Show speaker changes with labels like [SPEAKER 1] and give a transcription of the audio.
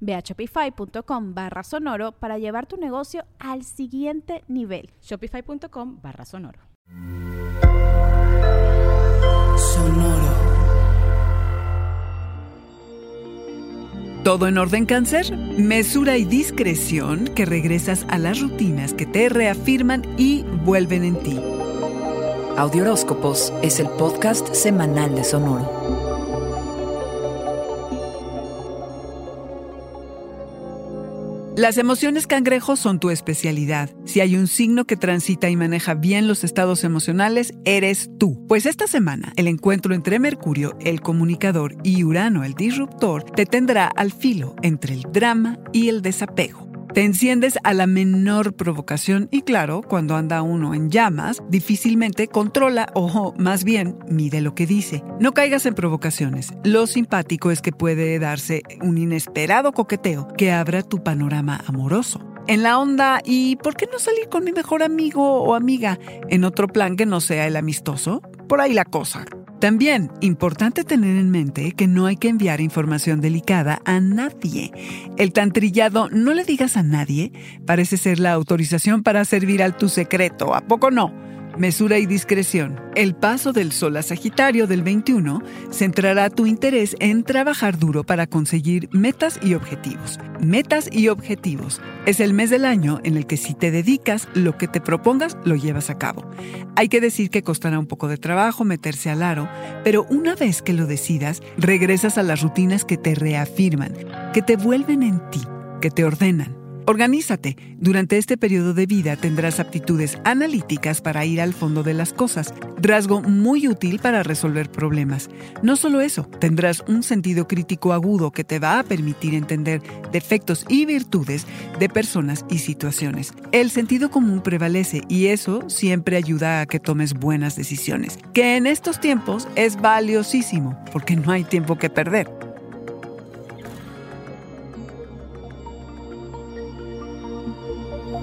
[SPEAKER 1] Ve a shopify.com barra sonoro para llevar tu negocio al siguiente nivel.
[SPEAKER 2] Shopify.com barra sonoro.
[SPEAKER 3] Sonoro. ¿Todo en orden cáncer? Mesura y discreción que regresas a las rutinas que te reafirman y vuelven en ti.
[SPEAKER 4] Audioróscopos es el podcast semanal de Sonoro.
[SPEAKER 3] Las emociones cangrejos son tu especialidad. Si hay un signo que transita y maneja bien los estados emocionales, eres tú. Pues esta semana, el encuentro entre Mercurio, el comunicador, y Urano, el disruptor, te tendrá al filo entre el drama y el desapego. Te enciendes a la menor provocación y claro, cuando anda uno en llamas, difícilmente controla o más bien mide lo que dice. No caigas en provocaciones. Lo simpático es que puede darse un inesperado coqueteo que abra tu panorama amoroso en la onda y ¿por qué no salir con mi mejor amigo o amiga en otro plan que no sea el amistoso? Por ahí la cosa. También, importante tener en mente que no hay que enviar información delicada a nadie. El tan trillado no le digas a nadie parece ser la autorización para servir al tu secreto, ¿a poco no? Mesura y discreción. El paso del Sol a Sagitario del 21 centrará tu interés en trabajar duro para conseguir metas y objetivos. Metas y objetivos. Es el mes del año en el que si te dedicas, lo que te propongas lo llevas a cabo. Hay que decir que costará un poco de trabajo meterse al aro, pero una vez que lo decidas, regresas a las rutinas que te reafirman, que te vuelven en ti, que te ordenan Organízate. Durante este periodo de vida tendrás aptitudes analíticas para ir al fondo de las cosas, rasgo muy útil para resolver problemas. No solo eso, tendrás un sentido crítico agudo que te va a permitir entender defectos y virtudes de personas y situaciones. El sentido común prevalece y eso siempre ayuda a que tomes buenas decisiones, que en estos tiempos es valiosísimo porque no hay tiempo que perder.